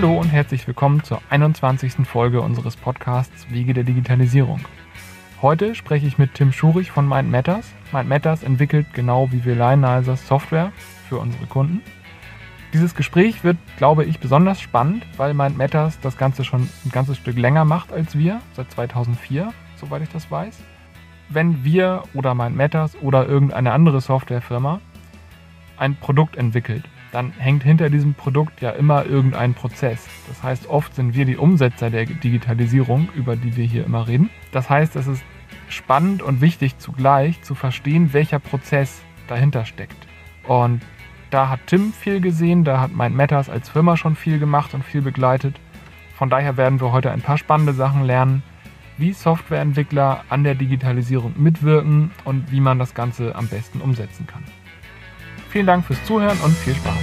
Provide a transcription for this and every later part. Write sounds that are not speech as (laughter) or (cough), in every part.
Hallo und herzlich willkommen zur 21. Folge unseres Podcasts Wege der Digitalisierung. Heute spreche ich mit Tim Schurich von Mind Matters. Mind Matters entwickelt genau wie wir Lionizers Software für unsere Kunden. Dieses Gespräch wird, glaube ich, besonders spannend, weil Mind Matters das Ganze schon ein ganzes Stück länger macht als wir, seit 2004, soweit ich das weiß. Wenn wir oder Mind Matters oder irgendeine andere Softwarefirma ein Produkt entwickelt, dann hängt hinter diesem Produkt ja immer irgendein Prozess. Das heißt, oft sind wir die Umsetzer der Digitalisierung, über die wir hier immer reden. Das heißt, es ist spannend und wichtig zugleich zu verstehen, welcher Prozess dahinter steckt. Und da hat Tim viel gesehen, da hat Mind Matters als Firma schon viel gemacht und viel begleitet. Von daher werden wir heute ein paar spannende Sachen lernen, wie Softwareentwickler an der Digitalisierung mitwirken und wie man das Ganze am besten umsetzen kann. Vielen Dank fürs Zuhören und viel Spaß.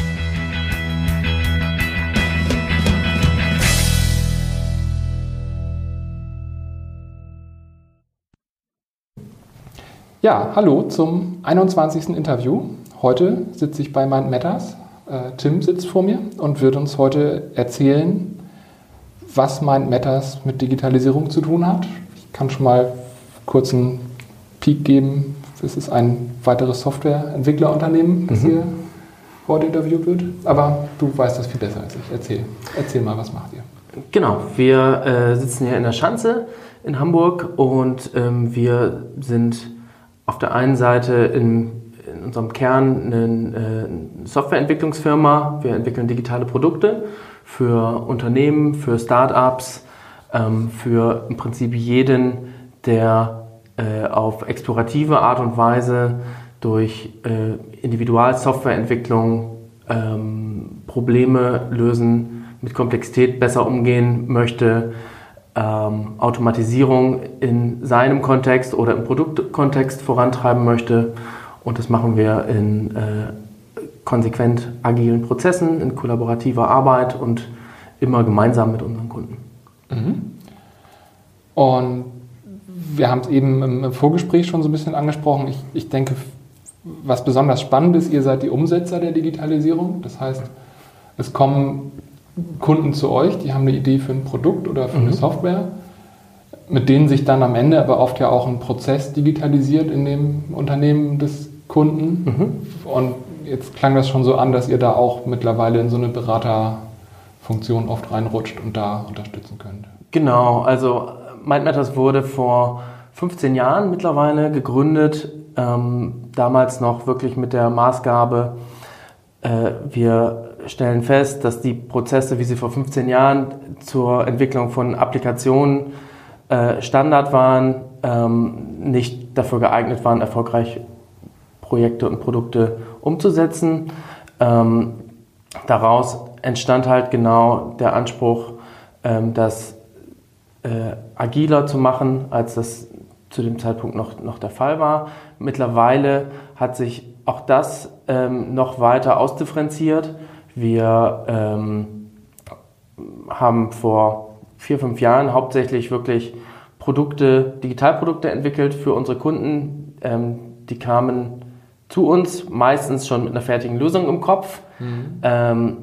Ja, hallo zum 21. Interview. Heute sitze ich bei Mind Matters. Äh, Tim sitzt vor mir und wird uns heute erzählen, was Mind Matters mit Digitalisierung zu tun hat. Ich kann schon mal kurz einen Peak geben, es ist ein weiteres Softwareentwicklerunternehmen, das mhm. hier heute interviewt wird. Aber du weißt das viel besser als ich. Erzähl, erzähl mal, was macht ihr? Genau, wir äh, sitzen hier in der Schanze in Hamburg und ähm, wir sind auf der einen Seite in, in unserem Kern eine, eine Softwareentwicklungsfirma. Wir entwickeln digitale Produkte für Unternehmen, für Startups, ähm, für im Prinzip jeden, der äh, auf explorative Art und Weise durch äh, Individualsoftwareentwicklung ähm, Probleme lösen, mit Komplexität besser umgehen möchte, ähm, Automatisierung in seinem Kontext oder im Produktkontext vorantreiben möchte. Und das machen wir in äh, konsequent agilen Prozessen, in kollaborativer Arbeit und immer gemeinsam mit unseren Kunden. Mhm. Und wir haben es eben im, Vorgespräch schon so ein bisschen angesprochen. Ich, ich denke, was besonders spannend ist, ihr seid die Umsetzer der Digitalisierung. Das heißt, es kommen Kunden zu euch, die haben eine Idee für ein Produkt oder für mhm. eine Software, mit denen sich dann am Ende aber oft ja auch ein Prozess digitalisiert in dem Unternehmen des Kunden. Mhm. Und jetzt klang das schon so an, dass ihr da auch mittlerweile in so eine Beraterfunktion oft reinrutscht und da unterstützen könnt. Genau, also Mind Matters wurde vor 15 Jahren mittlerweile gegründet, ähm, damals noch wirklich mit der Maßgabe, äh, wir stellen fest, dass die Prozesse, wie sie vor 15 Jahren zur Entwicklung von Applikationen äh, Standard waren, ähm, nicht dafür geeignet waren, erfolgreich Projekte und Produkte umzusetzen. Ähm, daraus entstand halt genau der Anspruch, ähm, dass äh, agiler zu machen, als das zu dem Zeitpunkt noch, noch der Fall war. Mittlerweile hat sich auch das ähm, noch weiter ausdifferenziert. Wir ähm, haben vor vier, fünf Jahren hauptsächlich wirklich Produkte, Digitalprodukte entwickelt für unsere Kunden. Ähm, die kamen zu uns, meistens schon mit einer fertigen Lösung im Kopf. Mhm. Ähm,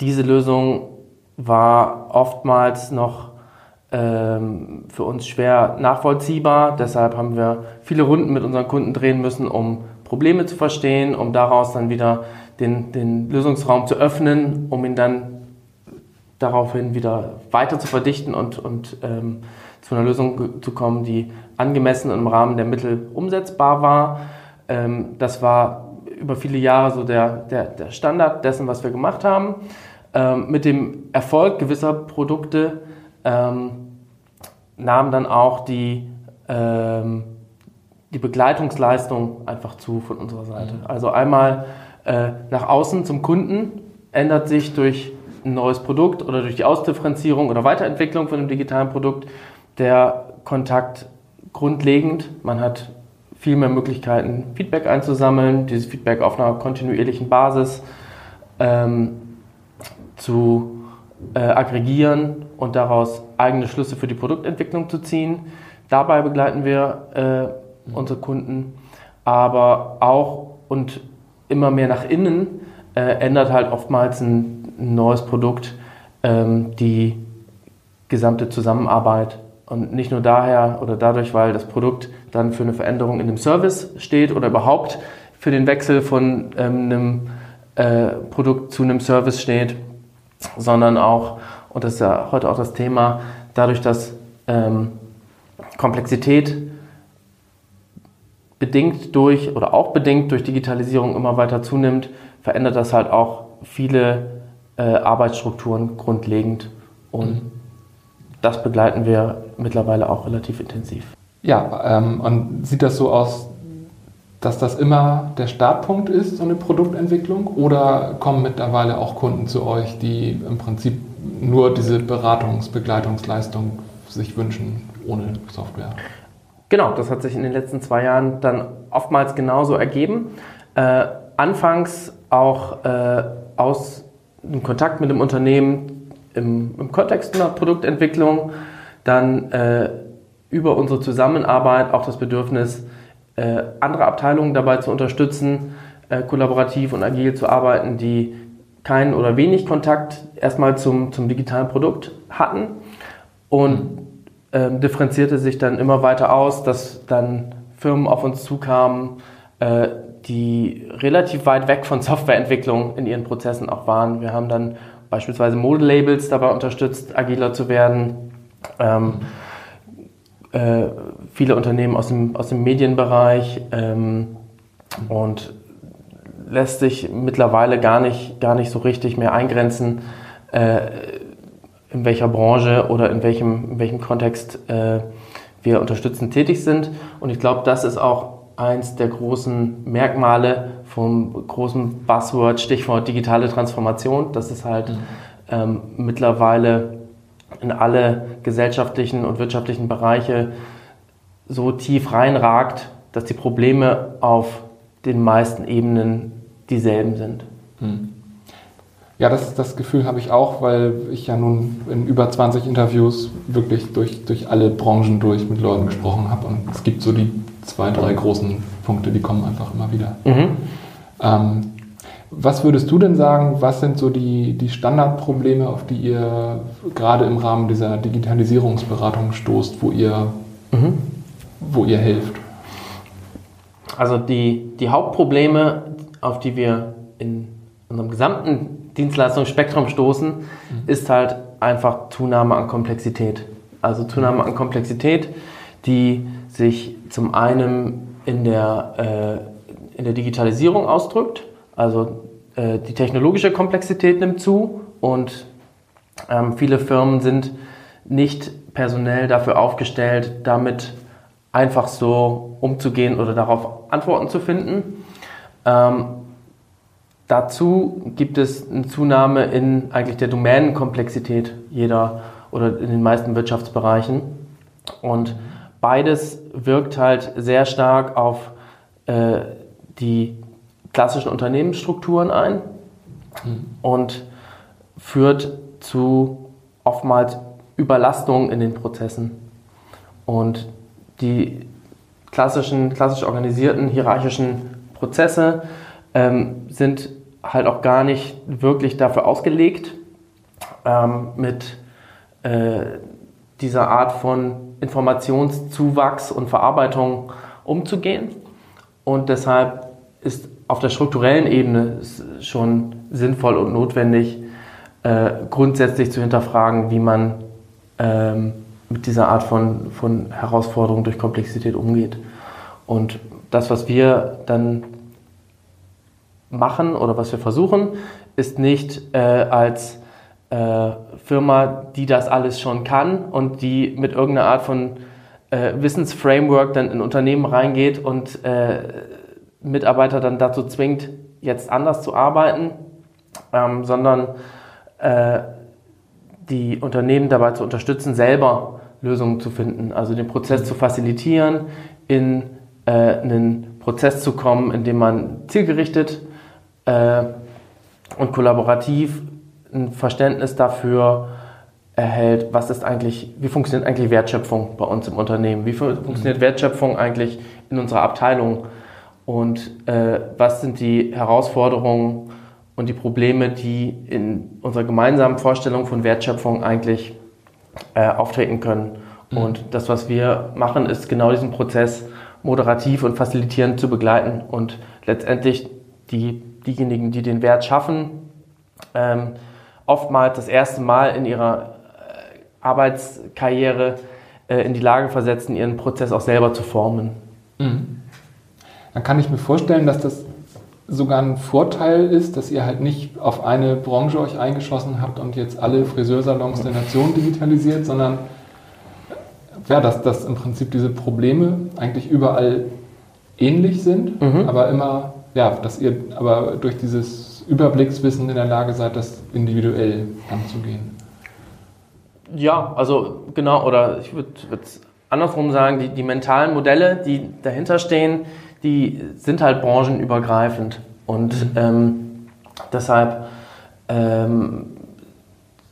diese Lösung war oftmals noch ähm, für uns schwer nachvollziehbar. Deshalb haben wir viele Runden mit unseren Kunden drehen müssen, um Probleme zu verstehen, um daraus dann wieder den, den Lösungsraum zu öffnen, um ihn dann daraufhin wieder weiter zu verdichten und, und ähm, zu einer Lösung zu kommen, die angemessen im Rahmen der Mittel umsetzbar war. Ähm, das war über viele Jahre so der, der, der Standard dessen, was wir gemacht haben. Ähm, mit dem Erfolg gewisser Produkte ähm, nahm dann auch die, ähm, die Begleitungsleistung einfach zu von unserer Seite. Mhm. Also einmal äh, nach außen zum Kunden ändert sich durch ein neues Produkt oder durch die Ausdifferenzierung oder Weiterentwicklung von einem digitalen Produkt der Kontakt grundlegend. Man hat viel mehr Möglichkeiten, Feedback einzusammeln, dieses Feedback auf einer kontinuierlichen Basis ähm, zu äh, aggregieren und daraus eigene Schlüsse für die Produktentwicklung zu ziehen. Dabei begleiten wir äh, unsere Kunden, aber auch und immer mehr nach innen äh, ändert halt oftmals ein, ein neues Produkt ähm, die gesamte Zusammenarbeit. Und nicht nur daher oder dadurch, weil das Produkt dann für eine Veränderung in dem Service steht oder überhaupt für den Wechsel von ähm, einem äh, Produkt zu einem Service steht, sondern auch, und das ist ja heute auch das Thema, dadurch, dass ähm, Komplexität bedingt durch oder auch bedingt durch Digitalisierung immer weiter zunimmt, verändert das halt auch viele äh, Arbeitsstrukturen grundlegend. Und mhm. das begleiten wir mittlerweile auch relativ intensiv. Ja, ähm, und sieht das so aus, dass das immer der Startpunkt ist, so eine Produktentwicklung? Oder kommen mittlerweile auch Kunden zu euch, die im Prinzip nur diese Beratungs-, Begleitungsleistung sich wünschen, ohne Software? Genau, das hat sich in den letzten zwei Jahren dann oftmals genauso ergeben. Äh, anfangs auch äh, aus dem Kontakt mit dem Unternehmen im, im Kontext einer Produktentwicklung, dann äh, über unsere Zusammenarbeit auch das Bedürfnis, äh, andere Abteilungen dabei zu unterstützen, äh, kollaborativ und agil zu arbeiten, die keinen oder wenig Kontakt erstmal zum, zum digitalen Produkt hatten. Und ähm, differenzierte sich dann immer weiter aus, dass dann Firmen auf uns zukamen, äh, die relativ weit weg von (laughs) Softwareentwicklung in ihren Prozessen auch waren. Wir haben dann beispielsweise Modelabels dabei unterstützt, agiler zu werden. Ähm, äh, viele Unternehmen aus dem, aus dem Medienbereich ähm, und lässt sich mittlerweile gar nicht, gar nicht so richtig mehr eingrenzen, äh, in welcher Branche oder in welchem, in welchem Kontext äh, wir unterstützend tätig sind. Und ich glaube, das ist auch eins der großen Merkmale vom großen Buzzword, Stichwort digitale Transformation, dass es halt mhm. ähm, mittlerweile in alle gesellschaftlichen und wirtschaftlichen Bereiche so tief reinragt, dass die Probleme auf den meisten Ebenen dieselben sind. Mhm. Ja, das, das Gefühl habe ich auch, weil ich ja nun in über 20 Interviews wirklich durch, durch alle Branchen durch mit Leuten gesprochen habe. Und es gibt so die zwei, drei großen Punkte, die kommen einfach immer wieder. Mhm. Ähm, was würdest du denn sagen, was sind so die, die Standardprobleme, auf die ihr gerade im Rahmen dieser Digitalisierungsberatung stoßt, wo ihr, mhm. wo ihr helft? Also die, die Hauptprobleme, auf die wir in unserem gesamten Dienstleistungsspektrum stoßen, mhm. ist halt einfach Zunahme an Komplexität. Also Zunahme an Komplexität, die sich zum einen in der, äh, in der Digitalisierung ausdrückt, also äh, die technologische Komplexität nimmt zu und ähm, viele Firmen sind nicht personell dafür aufgestellt, damit einfach so umzugehen oder darauf Antworten zu finden. Ähm, Dazu gibt es eine Zunahme in eigentlich der Domänenkomplexität jeder oder in den meisten Wirtschaftsbereichen. Und beides wirkt halt sehr stark auf äh, die klassischen Unternehmensstrukturen ein und führt zu oftmals Überlastungen in den Prozessen. Und die klassischen, klassisch organisierten hierarchischen Prozesse ähm, sind halt auch gar nicht wirklich dafür ausgelegt, ähm, mit äh, dieser Art von Informationszuwachs und Verarbeitung umzugehen. Und deshalb ist auf der strukturellen Ebene schon sinnvoll und notwendig, äh, grundsätzlich zu hinterfragen, wie man ähm, mit dieser Art von, von Herausforderung durch Komplexität umgeht. Und das, was wir dann machen oder was wir versuchen, ist nicht äh, als äh, Firma, die das alles schon kann und die mit irgendeiner Art von äh, Wissensframework dann in Unternehmen reingeht und äh, Mitarbeiter dann dazu zwingt, jetzt anders zu arbeiten, ähm, sondern äh, die Unternehmen dabei zu unterstützen, selber Lösungen zu finden, also den Prozess zu facilitieren, in äh, einen Prozess zu kommen, in dem man zielgerichtet äh, und kollaborativ ein Verständnis dafür erhält, was ist eigentlich, wie funktioniert eigentlich Wertschöpfung bei uns im Unternehmen, wie funktioniert mhm. Wertschöpfung eigentlich in unserer Abteilung und äh, was sind die Herausforderungen und die Probleme, die in unserer gemeinsamen Vorstellung von Wertschöpfung eigentlich äh, auftreten können. Mhm. Und das, was wir machen, ist genau diesen Prozess moderativ und facilitierend zu begleiten und letztendlich die, diejenigen, die den Wert schaffen, ähm, oftmals das erste Mal in ihrer äh, Arbeitskarriere äh, in die Lage versetzen, ihren Prozess auch selber zu formen. Mhm. Dann kann ich mir vorstellen, dass das sogar ein Vorteil ist, dass ihr halt nicht auf eine Branche euch eingeschossen habt und jetzt alle Friseursalons der Nation digitalisiert, sondern ja, dass, dass im Prinzip diese Probleme eigentlich überall ähnlich sind, mhm. aber immer, ja, dass ihr aber durch dieses Überblickswissen in der Lage seid, das individuell anzugehen. Ja, also genau, oder ich würde es andersrum sagen, die, die mentalen Modelle, die dahinter stehen, die sind halt branchenübergreifend. Und mhm. ähm, deshalb ähm,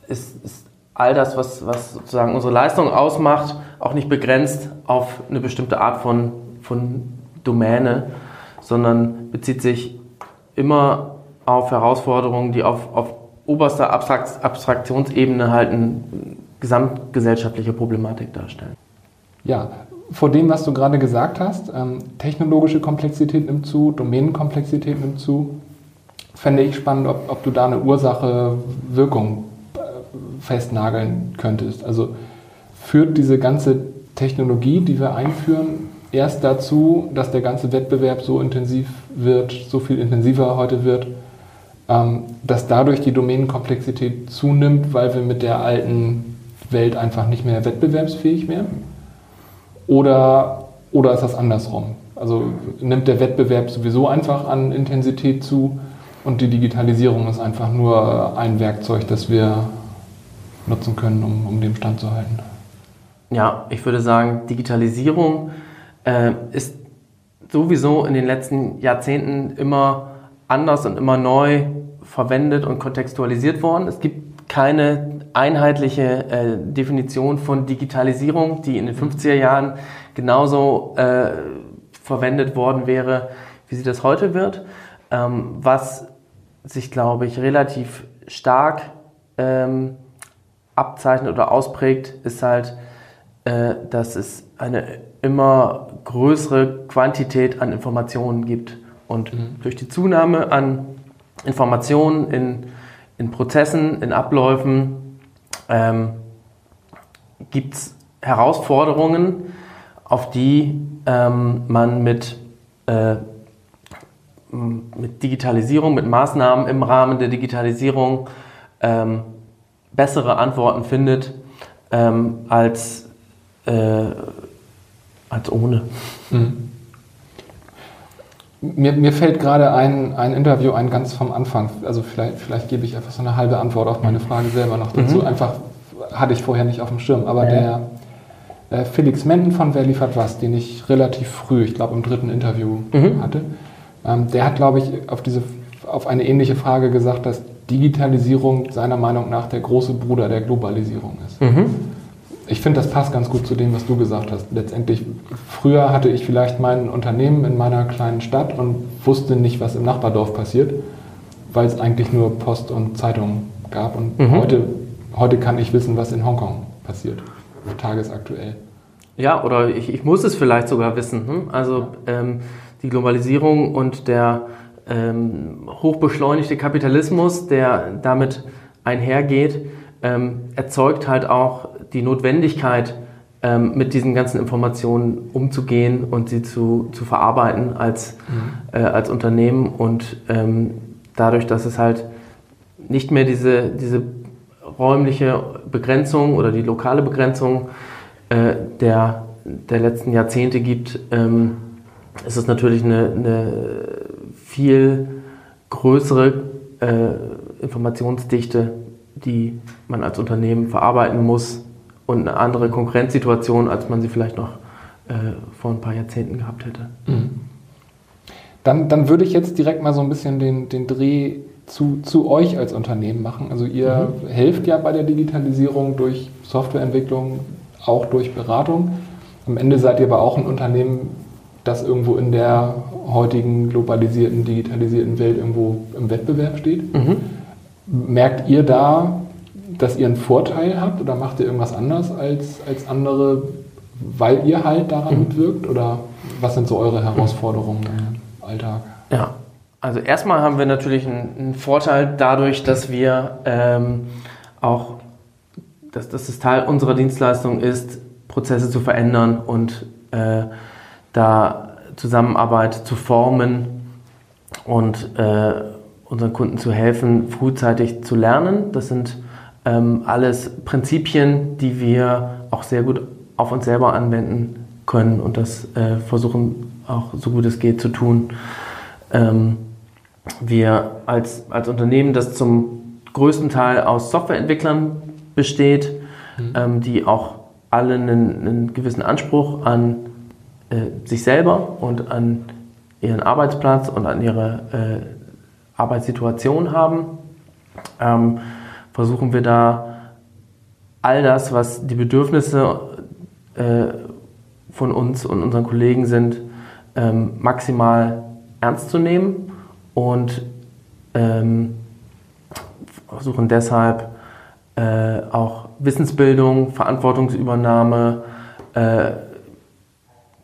ist, ist, all das, was, was sozusagen unsere Leistung ausmacht, auch nicht begrenzt auf eine bestimmte Art von, von Domäne, sondern bezieht sich immer auf Herausforderungen, die auf, auf oberster Abstrakt Abstraktionsebene halt eine gesamtgesellschaftliche Problematik darstellen. Ja, vor dem, was du gerade gesagt hast, ähm, technologische Komplexität nimmt zu, Domänenkomplexität nimmt zu, fände ich spannend, ob, ob du da eine Ursache-Wirkung festnageln könntest. Also führt diese ganze Technologie, die wir einführen, erst dazu, dass der ganze Wettbewerb so intensiv wird, so viel intensiver heute wird, ähm, dass dadurch die Domänenkomplexität zunimmt, weil wir mit der alten Welt einfach nicht mehr wettbewerbsfähig werden? Oder, oder ist das andersrum? Also nimmt der Wettbewerb sowieso einfach an Intensität zu und die Digitalisierung ist einfach nur ein Werkzeug, das wir nutzen können, um, um dem Stand zu halten? Ja, ich würde sagen, Digitalisierung äh, ist sowieso in den letzten Jahrzehnten immer anders und immer neu verwendet und kontextualisiert worden. Es gibt keine einheitliche äh, Definition von Digitalisierung, die in den 50er Jahren genauso äh, verwendet worden wäre, wie sie das heute wird. Ähm, was sich, glaube ich, relativ stark ähm, abzeichnet oder ausprägt, ist halt, äh, dass es eine immer größere Quantität an Informationen gibt. Und mhm. durch die Zunahme an Informationen in, in Prozessen, in Abläufen, ähm, gibt es Herausforderungen, auf die ähm, man mit, äh, mit Digitalisierung, mit Maßnahmen im Rahmen der Digitalisierung ähm, bessere Antworten findet ähm, als, äh, als ohne. Mhm. Mir, mir, fällt gerade ein, ein Interview ein, ganz vom Anfang. Also vielleicht, vielleicht gebe ich einfach so eine halbe Antwort auf meine Frage selber noch dazu. Mhm. Einfach hatte ich vorher nicht auf dem Schirm. Aber ja. der äh, Felix Menden von Wer liefert was, den ich relativ früh, ich glaube im dritten Interview mhm. hatte, ähm, der hat, glaube ich, auf, diese, auf eine ähnliche Frage gesagt, dass Digitalisierung seiner Meinung nach der große Bruder der Globalisierung ist. Mhm ich finde, das passt ganz gut zu dem, was du gesagt hast. Letztendlich, früher hatte ich vielleicht mein Unternehmen in meiner kleinen Stadt und wusste nicht, was im Nachbardorf passiert, weil es eigentlich nur Post und Zeitung gab. Und mhm. heute, heute kann ich wissen, was in Hongkong passiert, tagesaktuell. Ja, oder ich, ich muss es vielleicht sogar wissen. Hm? Also ähm, die Globalisierung und der ähm, hochbeschleunigte Kapitalismus, der damit einhergeht, ähm, erzeugt halt auch die Notwendigkeit, ähm, mit diesen ganzen Informationen umzugehen und sie zu, zu verarbeiten als, mhm. äh, als Unternehmen. Und ähm, dadurch, dass es halt nicht mehr diese, diese räumliche Begrenzung oder die lokale Begrenzung äh, der, der letzten Jahrzehnte gibt, ähm, ist es natürlich eine, eine viel größere äh, Informationsdichte, die man als Unternehmen verarbeiten muss und eine andere Konkurrenzsituation, als man sie vielleicht noch äh, vor ein paar Jahrzehnten gehabt hätte. Mhm. Dann, dann würde ich jetzt direkt mal so ein bisschen den, den Dreh zu, zu euch als Unternehmen machen. Also ihr mhm. helft ja bei der Digitalisierung durch Softwareentwicklung, auch durch Beratung. Am Ende seid ihr aber auch ein Unternehmen, das irgendwo in der heutigen globalisierten, digitalisierten Welt irgendwo im Wettbewerb steht. Mhm. Merkt ihr da, dass ihr einen Vorteil habt oder macht ihr irgendwas anders als, als andere, weil ihr halt daran mhm. mitwirkt? Oder was sind so eure Herausforderungen im Alltag? Ja, also erstmal haben wir natürlich einen, einen Vorteil dadurch, dass wir ähm, auch, dass, dass es Teil unserer Dienstleistung ist, Prozesse zu verändern und äh, da Zusammenarbeit zu formen und äh, unseren Kunden zu helfen, frühzeitig zu lernen. Das sind ähm, alles Prinzipien, die wir auch sehr gut auf uns selber anwenden können und das äh, versuchen auch so gut es geht zu tun. Ähm, wir als, als Unternehmen, das zum größten Teil aus Softwareentwicklern besteht, mhm. ähm, die auch alle einen, einen gewissen Anspruch an äh, sich selber und an ihren Arbeitsplatz und an ihre äh, Arbeitssituation haben, ähm, versuchen wir da all das, was die Bedürfnisse äh, von uns und unseren Kollegen sind, ähm, maximal ernst zu nehmen und ähm, versuchen deshalb äh, auch Wissensbildung, Verantwortungsübernahme äh,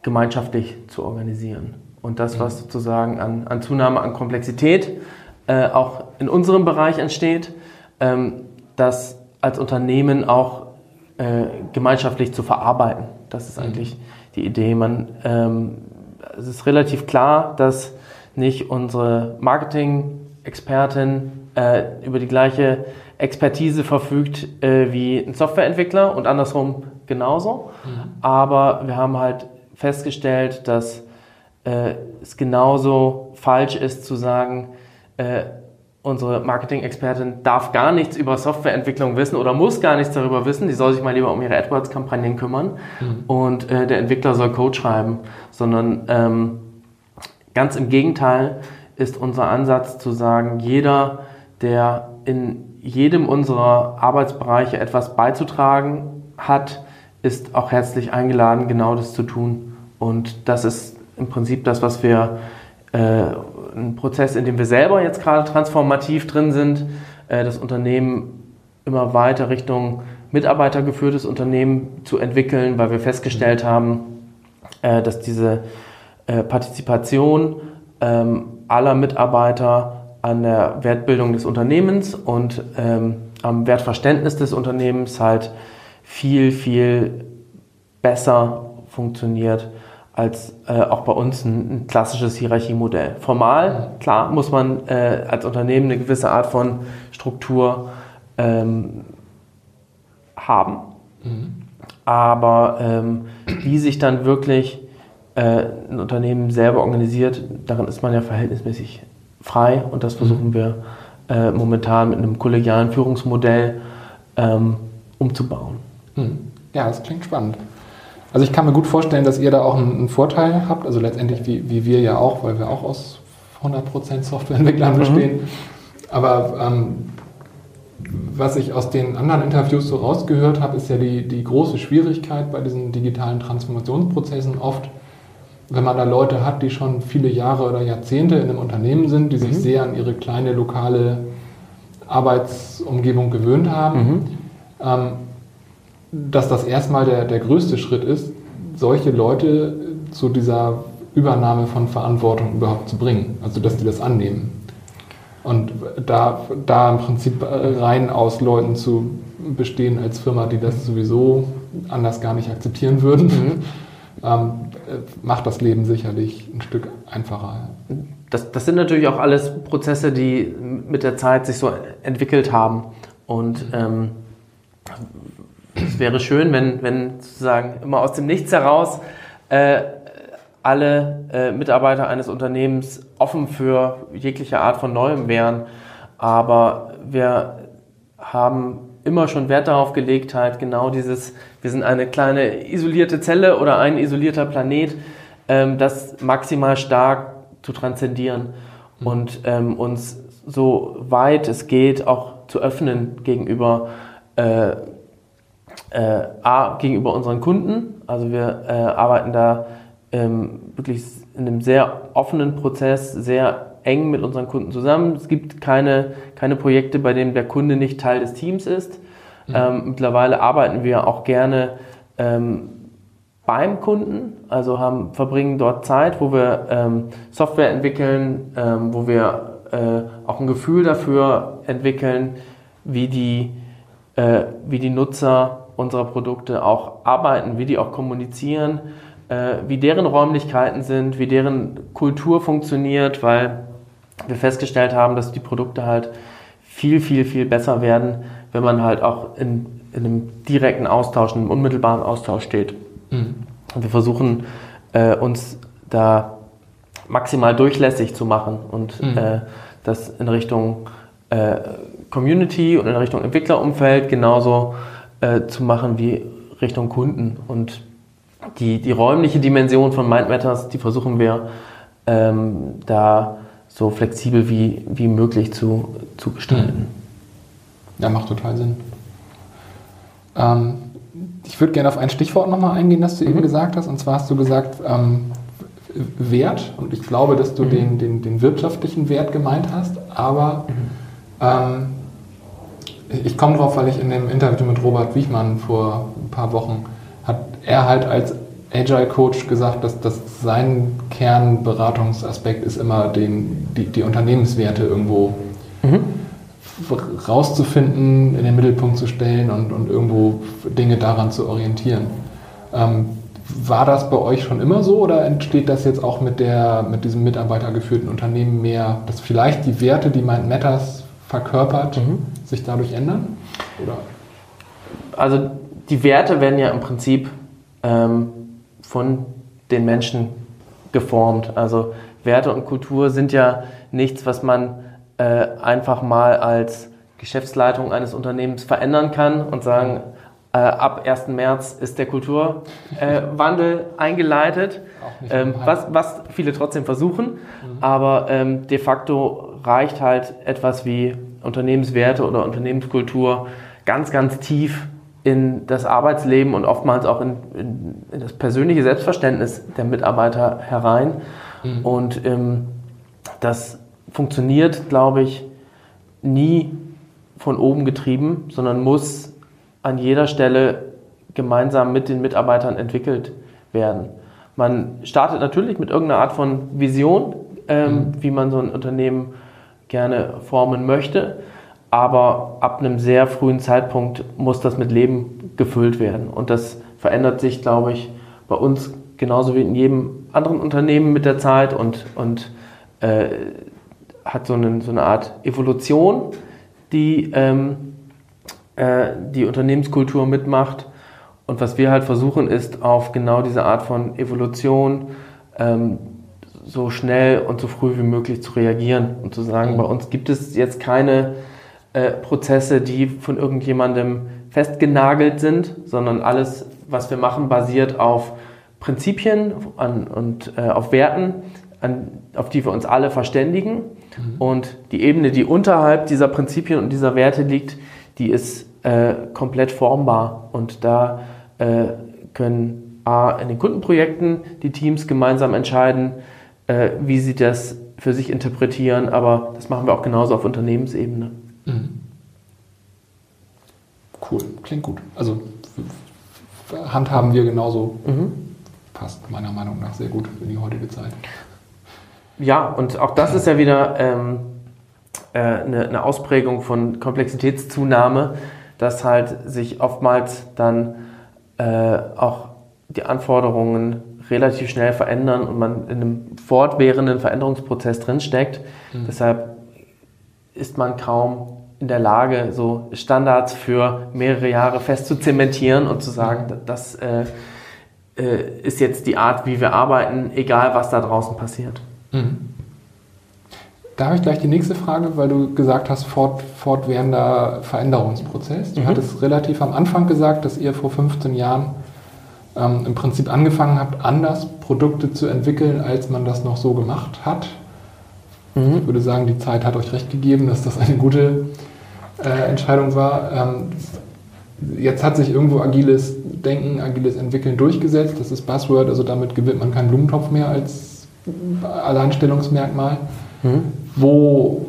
gemeinschaftlich zu organisieren. Und das, was mhm. sozusagen an, an Zunahme an Komplexität äh, auch in unserem Bereich entsteht, ähm, das als Unternehmen auch äh, gemeinschaftlich zu verarbeiten. Das ist mhm. eigentlich die Idee. Man, ähm, es ist relativ klar, dass nicht unsere Marketing-Expertin äh, über die gleiche Expertise verfügt äh, wie ein Softwareentwickler und andersrum genauso. Mhm. Aber wir haben halt festgestellt, dass äh, es genauso falsch ist zu sagen, äh, unsere Marketing-Expertin darf gar nichts über Softwareentwicklung wissen oder muss gar nichts darüber wissen. Die soll sich mal lieber um ihre AdWords-Kampagnen kümmern mhm. und äh, der Entwickler soll Code schreiben, sondern ähm, Ganz im Gegenteil ist unser Ansatz zu sagen, jeder, der in jedem unserer Arbeitsbereiche etwas beizutragen hat, ist auch herzlich eingeladen, genau das zu tun. Und das ist im Prinzip das, was wir, äh, ein Prozess, in dem wir selber jetzt gerade transformativ drin sind, äh, das Unternehmen immer weiter Richtung mitarbeitergeführtes Unternehmen zu entwickeln, weil wir festgestellt haben, äh, dass diese äh, Partizipation ähm, aller Mitarbeiter an der Wertbildung des Unternehmens und ähm, am Wertverständnis des Unternehmens halt viel, viel besser funktioniert als äh, auch bei uns ein, ein, klassisches Hierarchiemodell. Formal, klar, muss man äh, als Unternehmen eine gewisse Art von Struktur ähm, haben. Mhm. Aber ähm, wie sich dann wirklich äh, ein Unternehmen selber organisiert, darin ist man ja verhältnismäßig frei und das versuchen mhm. wir äh, momentan mit einem kollegialen Führungsmodell ähm, umzubauen. Mhm. Ja, das klingt spannend. Also ich kann mir gut vorstellen, dass ihr da auch einen, einen Vorteil habt, also letztendlich wie, wie, wir ja auch, weil wir auch aus 100% Softwareentwicklern mhm. bestehen. Aber ähm, was ich aus den anderen Interviews so rausgehört habe, ist ja die, die große Schwierigkeit bei diesen digitalen Transformationsprozessen oft, wenn man da Leute hat, die schon viele Jahre oder Jahrzehnte in einem Unternehmen sind, die sich mhm. sehr an ihre kleine lokale Arbeitsumgebung gewöhnt haben, mhm. ähm, dass das erstmal der, der größte Schritt ist, solche Leute zu dieser Übernahme von Verantwortung überhaupt zu bringen, also dass die das annehmen. Und da, da im Prinzip rein aus Leuten zu bestehen als Firma, die das sowieso anders gar nicht akzeptieren würden, mhm. (laughs) ähm, macht das Leben sicherlich ein Stück einfacher. Das, das sind natürlich auch alles Prozesse, die mit der Zeit sich so entwickelt haben. Und ähm, es wäre schön, wenn, wenn sozusagen immer aus dem Nichts heraus äh, alle äh, Mitarbeiter eines Unternehmens offen für jegliche Art von Neuem wären. Aber wir haben immer schon Wert darauf gelegt, halt genau dieses, wir sind eine kleine isolierte Zelle oder ein isolierter Planet, ähm, das maximal stark zu transzendieren mhm. und ähm, uns so weit es geht auch zu öffnen gegenüber äh, äh, A, gegenüber unseren Kunden. Also wir äh, arbeiten da ähm, wirklich in einem sehr offenen Prozess, sehr eng mit unseren Kunden zusammen. Es gibt keine, keine Projekte, bei denen der Kunde nicht Teil des Teams ist. Mhm. Ähm, mittlerweile arbeiten wir auch gerne ähm, beim Kunden, also haben, verbringen dort Zeit, wo wir ähm, Software entwickeln, ähm, wo wir äh, auch ein Gefühl dafür entwickeln, wie die, äh, wie die Nutzer unserer Produkte auch arbeiten, wie die auch kommunizieren, äh, wie deren Räumlichkeiten sind, wie deren Kultur funktioniert, weil wir festgestellt haben, dass die Produkte halt viel, viel, viel besser werden, wenn man halt auch in, in einem direkten Austausch, in einem unmittelbaren Austausch steht. Mhm. Und wir versuchen äh, uns da maximal durchlässig zu machen und mhm. äh, das in Richtung äh, Community und in Richtung Entwicklerumfeld genauso äh, zu machen wie Richtung Kunden. Und die, die räumliche Dimension von Mind Matters, die versuchen wir ähm, da so flexibel wie, wie möglich zu, zu gestalten. Ja, macht total Sinn. Ähm, ich würde gerne auf ein Stichwort nochmal eingehen, das du mhm. eben gesagt hast. Und zwar hast du gesagt, ähm, Wert. Und ich glaube, dass du mhm. den, den, den wirtschaftlichen Wert gemeint hast. Aber mhm. ähm, ich komme drauf, weil ich in dem Interview mit Robert Wichmann vor ein paar Wochen hat er halt als Agile Coach gesagt, dass, dass sein Kernberatungsaspekt ist immer den, die, die Unternehmenswerte irgendwo mhm. rauszufinden, in den Mittelpunkt zu stellen und, und irgendwo Dinge daran zu orientieren. Ähm, war das bei euch schon immer so oder entsteht das jetzt auch mit, der, mit diesem mitarbeitergeführten Unternehmen mehr, dass vielleicht die Werte, die Mind Matters verkörpert, mhm. Sich dadurch ändern? Oder? Also die Werte werden ja im Prinzip ähm, von den Menschen geformt. Also Werte und Kultur sind ja nichts, was man äh, einfach mal als Geschäftsleitung eines Unternehmens verändern kann und sagen, äh, ab 1. März ist der Kulturwandel äh, eingeleitet, ähm, was, was viele trotzdem versuchen, mhm. aber ähm, de facto reicht halt etwas wie Unternehmenswerte oder Unternehmenskultur ganz, ganz tief in das Arbeitsleben und oftmals auch in, in, in das persönliche Selbstverständnis der Mitarbeiter herein. Mhm. Und ähm, das funktioniert, glaube ich, nie von oben getrieben, sondern muss an jeder Stelle gemeinsam mit den Mitarbeitern entwickelt werden. Man startet natürlich mit irgendeiner Art von Vision, ähm, mhm. wie man so ein Unternehmen gerne formen möchte aber ab einem sehr frühen Zeitpunkt muss das mit Leben gefüllt werden. Und das verändert sich, glaube ich, bei uns genauso wie in jedem anderen Unternehmen mit der Zeit und, und äh, hat so eine, so eine Art Evolution, die ähm, äh, die Unternehmenskultur mitmacht. Und was wir halt versuchen, ist auf genau diese Art von Evolution ähm, so schnell und so früh wie möglich zu reagieren und zu sagen, bei uns gibt es jetzt keine äh, Prozesse, die von irgendjemandem festgenagelt sind, sondern alles, was wir machen, basiert auf Prinzipien an, und äh, auf Werten, an, auf die wir uns alle verständigen. Mhm. Und die Ebene, die unterhalb dieser Prinzipien und dieser Werte liegt, die ist äh, komplett formbar. Und da äh, können A, in den Kundenprojekten die Teams gemeinsam entscheiden, äh, wie sie das für sich interpretieren, aber das machen wir auch genauso auf Unternehmensebene. Mhm. Cool, klingt gut. Also handhaben wir genauso. Mhm. Passt meiner Meinung nach sehr gut für die heutige Zeit. Ja, und auch das ist ja wieder ähm, äh, eine, eine, Ausprägung von Komplexitätszunahme, dass halt sich oftmals dann äh, auch die Anforderungen relativ schnell verändern und man in einem fortwährenden Veränderungsprozess drinsteckt. Mhm. Deshalb ist man kaum in der Lage, so Standards für mehrere Jahre fest zu zementieren und zu sagen, das äh, äh, ist jetzt die Art, wie wir arbeiten, egal was da draußen passiert. Mhm. Da habe ich gleich die nächste Frage, weil du gesagt hast, fort, fortwährender Veränderungsprozess. Du mhm. hattest relativ am Anfang gesagt, dass ihr vor 15 Jahren ähm, im Prinzip angefangen habt, anders Produkte zu entwickeln, als man das noch so gemacht hat. Mhm. Ich würde sagen, die Zeit hat euch recht gegeben, dass das eine gute äh, Entscheidung war. Ähm, jetzt hat sich irgendwo agiles Denken, agiles Entwickeln durchgesetzt. Das ist Buzzword, also damit gewinnt man keinen Blumentopf mehr als Alleinstellungsmerkmal. Mhm. Wo,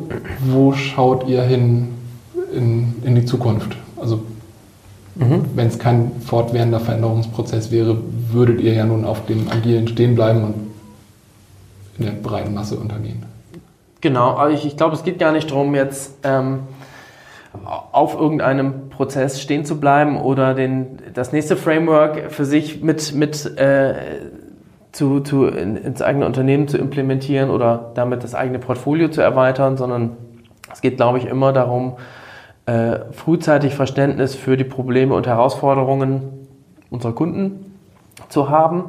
wo schaut ihr hin in, in die Zukunft? Also mhm. wenn es kein fortwährender Veränderungsprozess wäre, würdet ihr ja nun auf dem Agilen stehen bleiben und in der breiten Masse untergehen. Genau, aber ich, ich glaube, es geht gar nicht darum, jetzt ähm, auf irgendeinem Prozess stehen zu bleiben oder den, das nächste Framework für sich mit, mit äh, zu, zu in, ins eigene Unternehmen zu implementieren oder damit das eigene Portfolio zu erweitern, sondern es geht, glaube ich, immer darum, äh, frühzeitig Verständnis für die Probleme und Herausforderungen unserer Kunden zu haben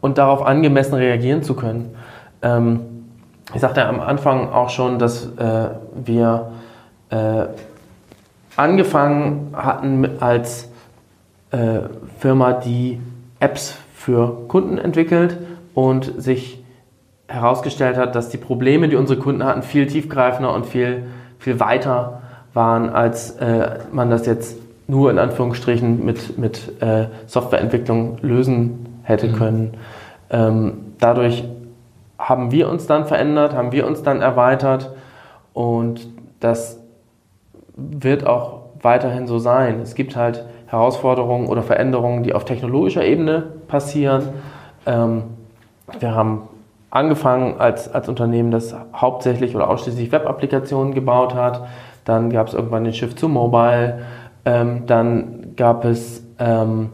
und darauf angemessen reagieren zu können. Ähm, ich sagte am Anfang auch schon, dass äh, wir äh, angefangen hatten als äh, Firma, die Apps für Kunden entwickelt und sich herausgestellt hat, dass die Probleme, die unsere Kunden hatten, viel tiefgreifender und viel, viel weiter waren, als äh, man das jetzt nur in Anführungsstrichen mit, mit äh, Softwareentwicklung lösen hätte mhm. können. Ähm, dadurch haben wir uns dann verändert, haben wir uns dann erweitert und das wird auch weiterhin so sein. Es gibt halt Herausforderungen oder Veränderungen, die auf technologischer Ebene passieren. Ähm, wir haben angefangen als, als Unternehmen, das hauptsächlich oder ausschließlich Web-Applikationen gebaut hat. Dann gab es irgendwann den Shift zu Mobile. Ähm, dann gab es ähm,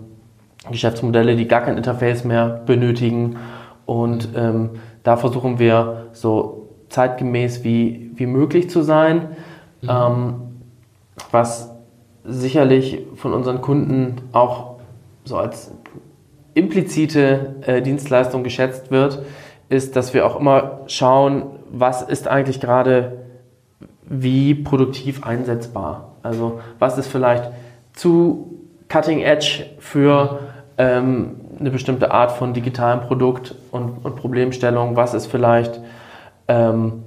Geschäftsmodelle, die gar kein Interface mehr benötigen. Und ähm, da versuchen wir so zeitgemäß wie, wie möglich zu sein. Mhm. Ähm, was sicherlich von unseren Kunden auch so als implizite äh, Dienstleistung geschätzt wird, ist, dass wir auch immer schauen, was ist eigentlich gerade wie produktiv einsetzbar. Also was ist vielleicht zu cutting edge für ähm, eine bestimmte Art von digitalem Produkt und, und Problemstellung, was ist vielleicht ähm,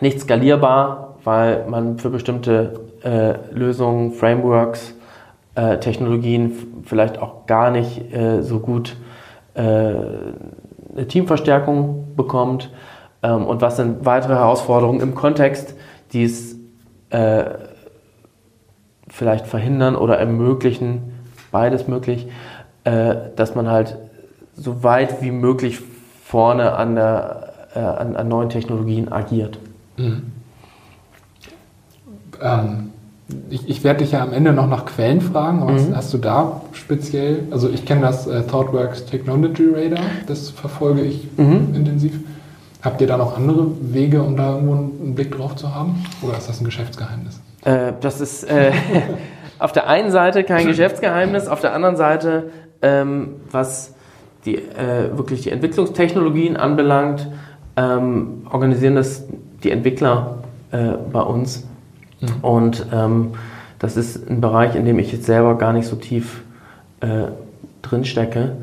nicht skalierbar, weil man für bestimmte äh, Lösungen, Frameworks, äh, Technologien vielleicht auch gar nicht äh, so gut äh, eine Teamverstärkung bekommt ähm, und was sind weitere Herausforderungen im Kontext, die es äh, vielleicht verhindern oder ermöglichen, beides möglich, äh, dass man halt so weit wie möglich vorne an, der, an, an neuen Technologien agiert. Mhm. Ähm, ich, ich werde dich ja am Ende noch nach Quellen fragen, aber mhm. hast du da speziell, also ich kenne das äh, ThoughtWorks Technology Radar, das verfolge ich mhm. intensiv. Habt ihr da noch andere Wege, um da irgendwo einen Blick drauf zu haben? Oder ist das ein Geschäftsgeheimnis? Äh, das ist äh, (laughs) auf der einen Seite kein Geschäftsgeheimnis, auf der anderen Seite, ähm, was die, äh, wirklich die Entwicklungstechnologien anbelangt, ähm, organisieren das die Entwickler äh, bei uns Mhm. Und ähm, das ist ein Bereich, in dem ich jetzt selber gar nicht so tief äh, drin stecke.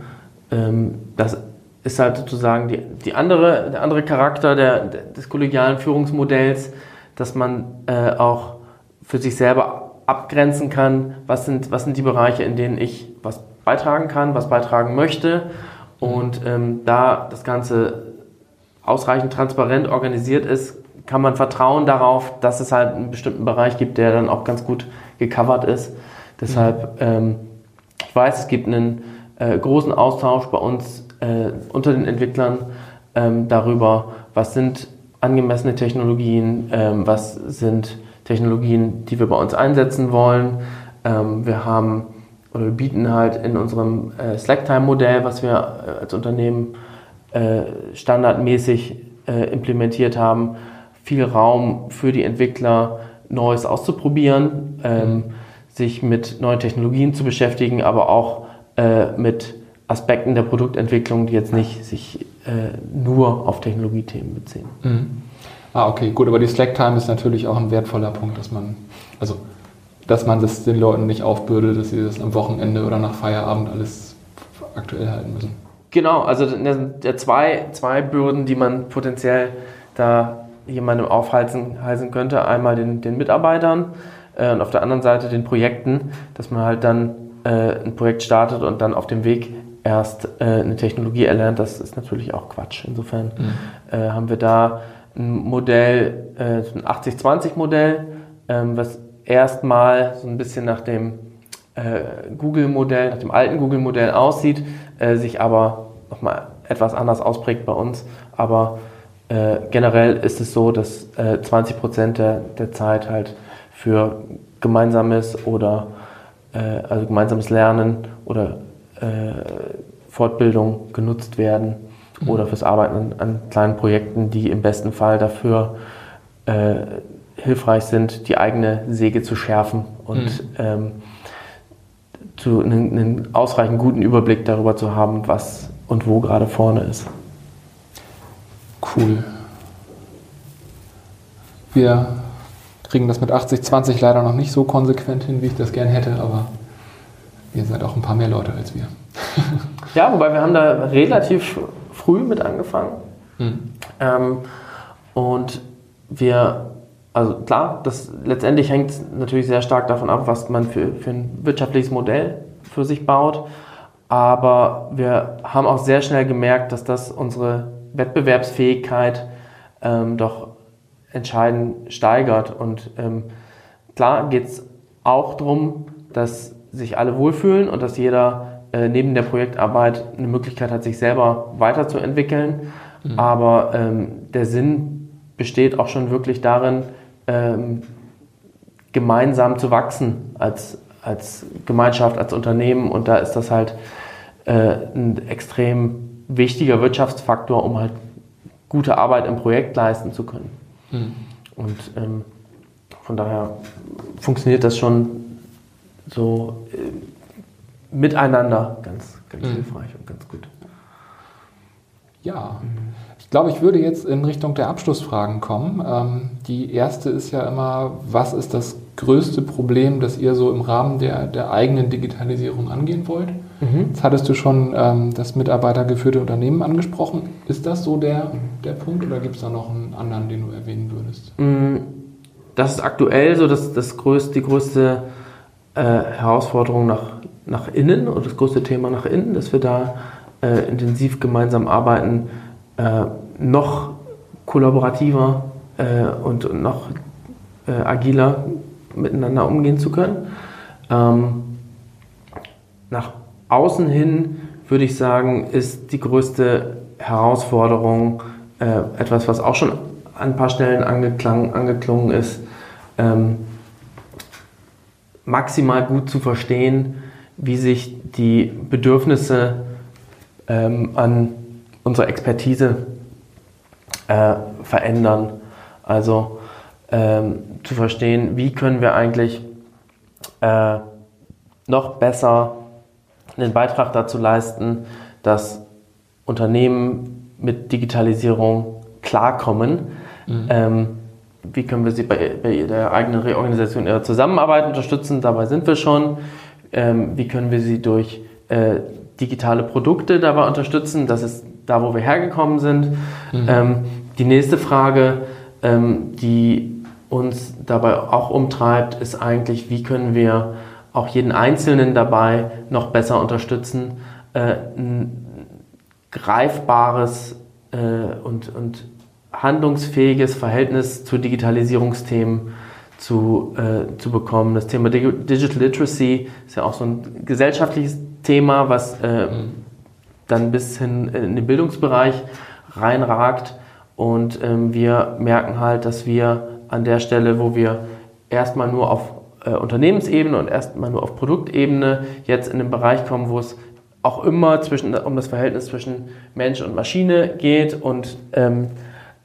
Ähm, das ist halt sozusagen die, die andere, der andere Charakter der, des kollegialen Führungsmodells, dass man äh, auch für sich selber abgrenzen kann, was sind, was sind die Bereiche, in denen ich was beitragen kann, was beitragen möchte. Mhm. Und ähm, da das Ganze ausreichend transparent organisiert ist, kann man vertrauen darauf, dass es halt einen bestimmten Bereich gibt, der dann auch ganz gut gecovert ist. Deshalb, ähm, ich weiß, es gibt einen äh, großen Austausch bei uns äh, unter den Entwicklern ähm, darüber, was sind angemessene Technologien, ähm, was sind Technologien, die wir bei uns einsetzen wollen. Ähm, wir haben oder wir bieten halt in unserem äh, Slacktime-Modell, was wir äh, als Unternehmen äh, standardmäßig äh, implementiert haben, viel Raum für die Entwickler, Neues auszuprobieren, ähm, sich mit neuen Technologien zu beschäftigen, aber auch mit Aspekten der Produktentwicklung, die jetzt nicht sich äh, nur auf Technologiethemen beziehen. Mhm. Ah, okay, gut, aber die Slack-Time ist natürlich auch ein wertvoller Punkt, dass man, also, dass man das den Leuten nicht aufbürdet, dass sie das am Wochenende oder nach Feierabend alles aktuell halten müssen. Genau, also der zwei, zwei Bürden, die man potenziell da jemandem aufhalten könnte. Einmal den, den Mitarbeitern, äh, und auf der anderen Seite den Projekten, dass man halt dann äh, ein Projekt startet und dann auf dem Weg erst äh, eine Technologie erlernt, das ist natürlich auch Quatsch. Insofern mhm. äh, haben wir da ein Modell, äh, ein 80-20-Modell, ähm, was erstmal so ein bisschen nach dem äh, Google-Modell, nach dem alten Google-Modell aussieht, äh, sich aber nochmal etwas anders ausprägt bei uns. Aber äh, generell ist es so, dass 20 Prozent der, der Zeit halt für gemeinsames oder also gemeinsames Lernen oder Fortbildung genutzt werden mhm. oder fürs Arbeiten an, an, kleinen Projekten, die im besten Fall dafür äh, hilfreich sind, die eigene Säge zu schärfen und mhm. ähm, zu, einen, einen ausreichend guten Überblick darüber zu haben, was und wo gerade vorne ist. Cool. Wir kriegen das mit 80-20 leider noch nicht so konsequent hin, wie ich das gern hätte, aber ihr seid auch ein paar mehr Leute als wir. ja, wobei wir haben da relativ früh mit angefangen. Mhm. Ähm, und wir, also klar, das letztendlich hängt natürlich sehr stark davon ab, was man für, für ein wirtschaftliches Modell für sich baut. Aber wir haben auch sehr schnell gemerkt, dass das unsere Wettbewerbsfähigkeit ähm, doch entscheidend steigert. Und ähm, klar geht es auch darum, dass sich alle wohlfühlen und dass jeder äh, neben der Projektarbeit eine Möglichkeit hat, sich selber weiterzuentwickeln. Mhm. Aber ähm, der Sinn besteht auch schon wirklich darin, ähm, gemeinsam zu wachsen als, als Gemeinschaft, als Unternehmen. Und da ist das halt äh, ein extrem wichtiger Wirtschaftsfaktor, um halt gute Arbeit im Projekt leisten zu können. Mhm. Und ähm, von daher funktioniert das schon so äh, miteinander ganz, ganz mhm. hilfreich und ganz gut. Ja, ich glaube, ich würde jetzt in Richtung der Abschlussfragen kommen. Ähm, die erste ist ja immer, was ist das größte Problem, das ihr so im Rahmen der, der eigenen Digitalisierung angehen wollt? Mhm. Jetzt hattest du schon ähm, das mitarbeitergeführte Unternehmen angesprochen. Ist das so der, der Punkt oder gibt es da noch einen anderen, den du erwähnen würdest? Mm, das ist aktuell so das, das größte, die größte äh, Herausforderung nach, nach innen oder das größte Thema nach innen, dass wir da äh, intensiv gemeinsam arbeiten, äh, noch kollaborativer äh, und, und, noch äh, agiler miteinander umgehen zu können. Ähm, nach außen hin würde ich sagen, ist die größte Herausforderung etwas, was auch schon an ein paar Stellen angeklungen ist, ähm, maximal gut zu verstehen, wie sich die Bedürfnisse ähm, an unserer Expertise äh, verändern. Also ähm, zu verstehen, wie können wir eigentlich äh, noch besser einen Beitrag dazu leisten, dass Unternehmen mit Digitalisierung klarkommen. Mhm. Ähm, wie können wir sie bei, bei der eigenen Reorganisation ihrer Zusammenarbeit unterstützen? Dabei sind wir schon. Ähm, wie können wir sie durch äh, digitale Produkte dabei unterstützen? Das ist da, wo wir hergekommen sind. Mhm. Ähm, die nächste Frage, ähm, die uns dabei auch umtreibt, ist eigentlich, wie können wir auch jeden Einzelnen dabei noch besser unterstützen, äh, ein greifbares äh, und, und handlungsfähiges Verhältnis zu Digitalisierungsthemen zu, äh, zu bekommen. Das Thema Digital Literacy ist ja auch so ein gesellschaftliches Thema, was äh, dann bis hin in den Bildungsbereich reinragt. Und ähm, wir merken halt, dass wir an der Stelle, wo wir erstmal nur auf äh, Unternehmensebene und erstmal nur auf Produktebene jetzt in den Bereich kommen, wo es auch immer zwischen, um das Verhältnis zwischen Mensch und Maschine geht und ähm,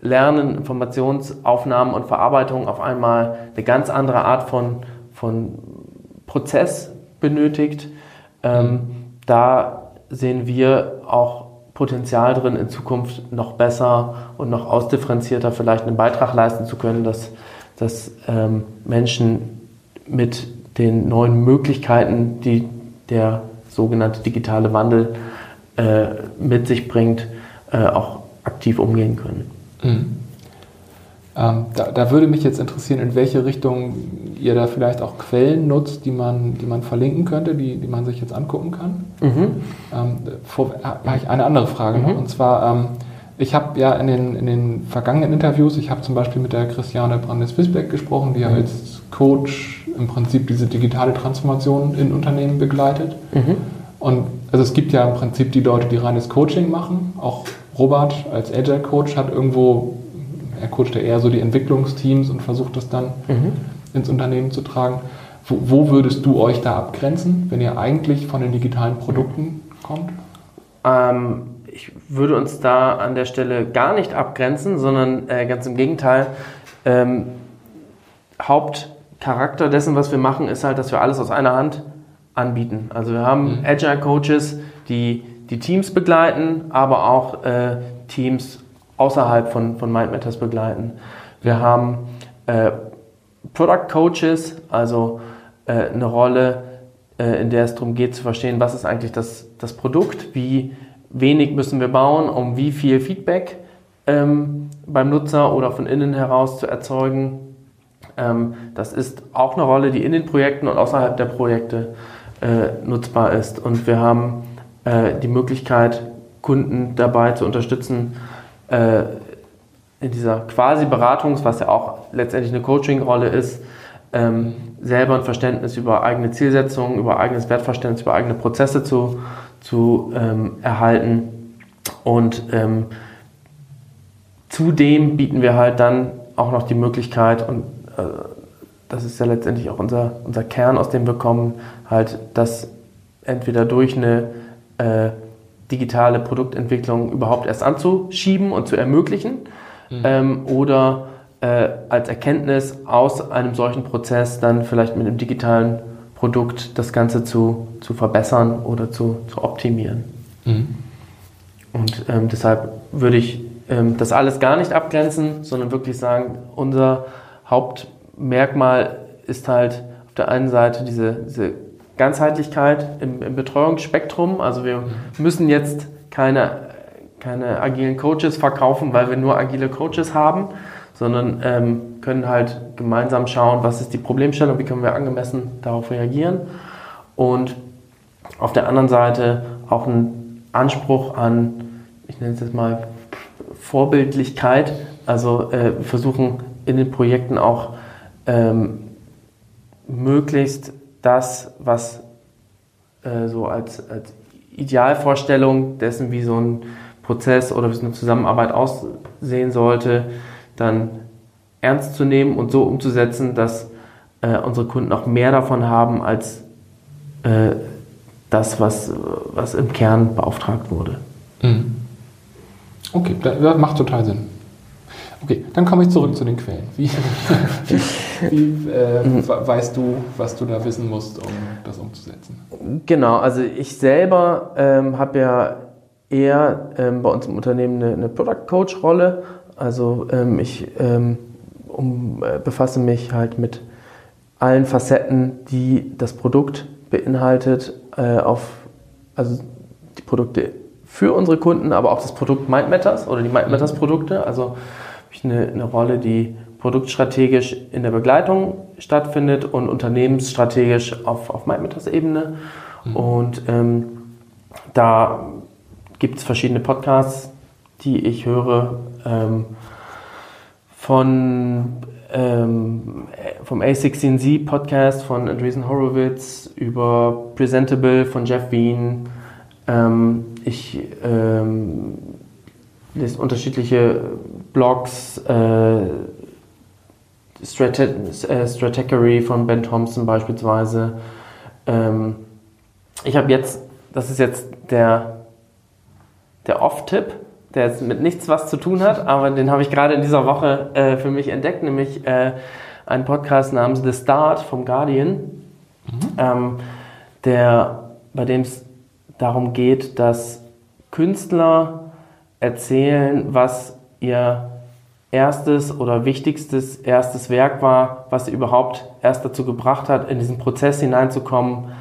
Lernen, Informationsaufnahmen und Verarbeitung auf einmal eine ganz andere Art von, von Prozess benötigt. Ähm, mhm. Da sehen wir auch Potenzial drin, in Zukunft noch besser und noch ausdifferenzierter vielleicht einen Beitrag leisten zu können, dass, dass ähm, Menschen mit den neuen Möglichkeiten, die der sogenannte digitale Wandel äh, mit sich bringt, äh, auch aktiv umgehen können. Mhm. Ähm, da, da, würde mich jetzt interessieren, in welche Richtung ihr da vielleicht auch Quellen nutzt, die man, die man verlinken könnte, die, die man sich jetzt angucken kann. Mhm. Ähm, vor, habe ich eine andere Frage mhm. noch, und zwar, ähm, ich habe ja in den, in den vergangenen Interviews, ich habe zum Beispiel mit der Christiane Brandes-Wisbeck gesprochen, die ja mhm. als Coach im Prinzip diese digitale Transformation in Unternehmen begleitet. Mhm. Und also es gibt ja im Prinzip die Leute, die reines Coaching machen. Auch Robert als Agile Coach hat irgendwo er coacht ja eher so die Entwicklungsteams und versucht das dann mhm. ins Unternehmen zu tragen. Wo, wo, würdest du euch da abgrenzen, wenn ihr eigentlich von den digitalen Produkten kommt? Ähm, ich würde uns da an der Stelle gar nicht abgrenzen, sondern äh, ganz im Gegenteil. Ähm, Hauptcharakter dessen, was wir machen, ist halt, dass wir alles aus einer Hand anbieten. Also wir haben mhm. Agile Coaches, die die Teams begleiten, aber auch äh, Teams außerhalb von, von Mind begleiten. Wir haben äh, Product Coaches, also äh, eine Rolle, äh, in der es darum geht zu verstehen, was ist eigentlich das, das Produkt, wie wenig müssen wir bauen, um wie viel Feedback ähm, beim Nutzer oder von innen heraus zu erzeugen. Ähm, das ist auch eine Rolle, die in den Projekten und außerhalb der Projekte äh, nutzbar ist. Und wir haben die Möglichkeit, Kunden dabei zu unterstützen, äh, in dieser quasi Beratungs, was ja auch letztendlich eine Coaching-Rolle ist, ähm, selber ein Verständnis über eigene Zielsetzungen, über eigenes Wertverständnis, über eigene Prozesse zu, zu ähm, erhalten. Und ähm, zudem bieten wir halt dann auch noch die Möglichkeit, und äh, das ist ja letztendlich auch unser, unser Kern, aus dem wir kommen, halt das entweder durch eine äh, digitale Produktentwicklung überhaupt erst anzuschieben und zu ermöglichen mhm. ähm, oder äh, als Erkenntnis aus einem solchen Prozess dann vielleicht mit einem digitalen Produkt das Ganze zu, zu verbessern oder zu, zu optimieren. Mhm. Und ähm, deshalb würde ich ähm, das alles gar nicht abgrenzen, sondern wirklich sagen, unser Hauptmerkmal ist halt auf der einen Seite diese, diese Ganzheitlichkeit im, im Betreuungsspektrum. Also wir müssen jetzt keine, keine agilen Coaches verkaufen, weil wir nur agile Coaches haben, sondern ähm, können halt gemeinsam schauen, was ist die Problemstellung, wie können wir angemessen darauf reagieren. Und auf der anderen Seite auch ein Anspruch an, ich nenne es jetzt mal Vorbildlichkeit, also äh, versuchen in den Projekten auch ähm, möglichst das, was äh, so als, als Idealvorstellung dessen, wie so ein Prozess oder wie so eine Zusammenarbeit aussehen sollte, dann ernst zu nehmen und so umzusetzen, dass äh, unsere Kunden auch mehr davon haben als äh, das, was, was im Kern beauftragt wurde. Mhm. Okay, das macht total Sinn. Okay, dann komme ich zurück zu den Quellen. Wie, (laughs) wie äh, mhm. weißt du, was du da wissen musst, um das umzusetzen? Genau, also ich selber ähm, habe ja eher ähm, bei uns im Unternehmen eine, eine Product Coach Rolle. Also ähm, ich ähm, um, äh, befasse mich halt mit allen Facetten, die das Produkt beinhaltet, äh, auf also die Produkte für unsere Kunden, aber auch das Produkt Mind Matters oder die Mind Matters Produkte. Also ich eine, eine Rolle, die produktstrategisch in der Begleitung stattfindet und unternehmensstrategisch auf, auf MindMatters-Ebene. Mhm. Und ähm, da gibt es verschiedene Podcasts, die ich höre, ähm, von, ähm, vom A16Z Podcast von Andreessen Horowitz über Presentable von Jeff Wien. Ähm, ich ähm, lese unterschiedliche Blogs, äh, Strate äh, Stratechery von Ben Thompson beispielsweise. Ähm, ich habe jetzt, das ist jetzt der, der Off-Tipp, der jetzt mit nichts was zu tun hat, aber den habe ich gerade in dieser Woche äh, für mich entdeckt, nämlich äh, einen Podcast namens The Start vom Guardian, mhm. ähm, der, bei dem es darum geht, dass Künstler erzählen, was ihr erstes oder wichtigstes erstes Werk war, was sie überhaupt erst dazu gebracht hat, in diesen Prozess hineinzukommen,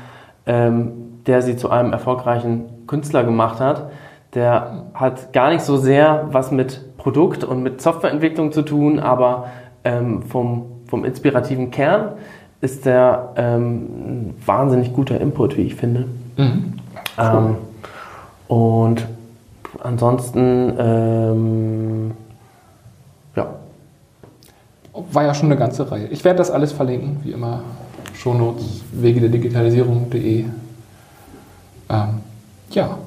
ähm, der sie zu einem erfolgreichen Künstler gemacht hat. Der hat gar nicht so sehr was mit Produkt und mit Softwareentwicklung zu tun, aber ähm, vom, vom inspirativen Kern ist der ähm, ein wahnsinnig guter Input, wie ich finde. Mhm. Ähm, und ansonsten, ähm, ja, War ja schon eine ganze Reihe. Ich werde das alles verlinken, wie immer. Shownotes, Wege der Digitalisierung.de. Ähm, ja,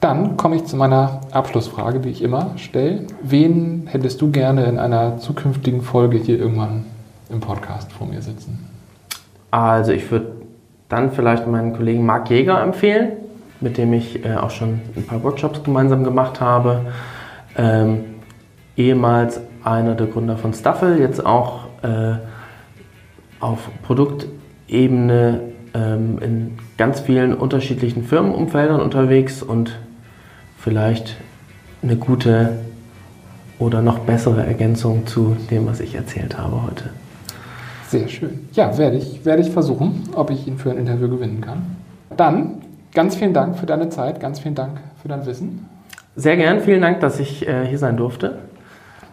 dann komme ich zu meiner Abschlussfrage, die ich immer stelle. Wen hättest du gerne in einer zukünftigen Folge hier irgendwann im Podcast vor mir sitzen? Also ich würde dann vielleicht meinen Kollegen Marc Jäger empfehlen, mit dem ich äh, auch schon ein paar Workshops gemeinsam gemacht habe. Ähm, ehemals einer der Gründer von Staffel, jetzt auch äh, auf Produktebene ähm, in ganz vielen unterschiedlichen Firmenumfeldern unterwegs und vielleicht eine gute oder noch bessere Ergänzung zu dem, was ich erzählt habe heute. Sehr schön. Ja, werde ich, werde ich versuchen, ob ich ihn für ein Interview gewinnen kann. Dann ganz vielen Dank für deine Zeit, ganz vielen Dank für dein Wissen. Sehr gern, vielen Dank, dass ich äh, hier sein durfte.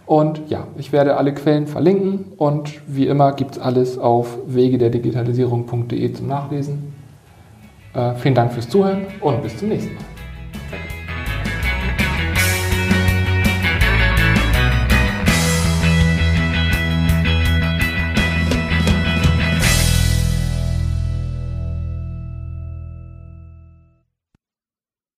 Und ja, ich werde alle Quellen verlinken und wie immer gibt es alles auf wegederdigitalisierung.de zum Nachlesen. Äh, vielen Dank fürs Zuhören und bis zum nächsten Mal.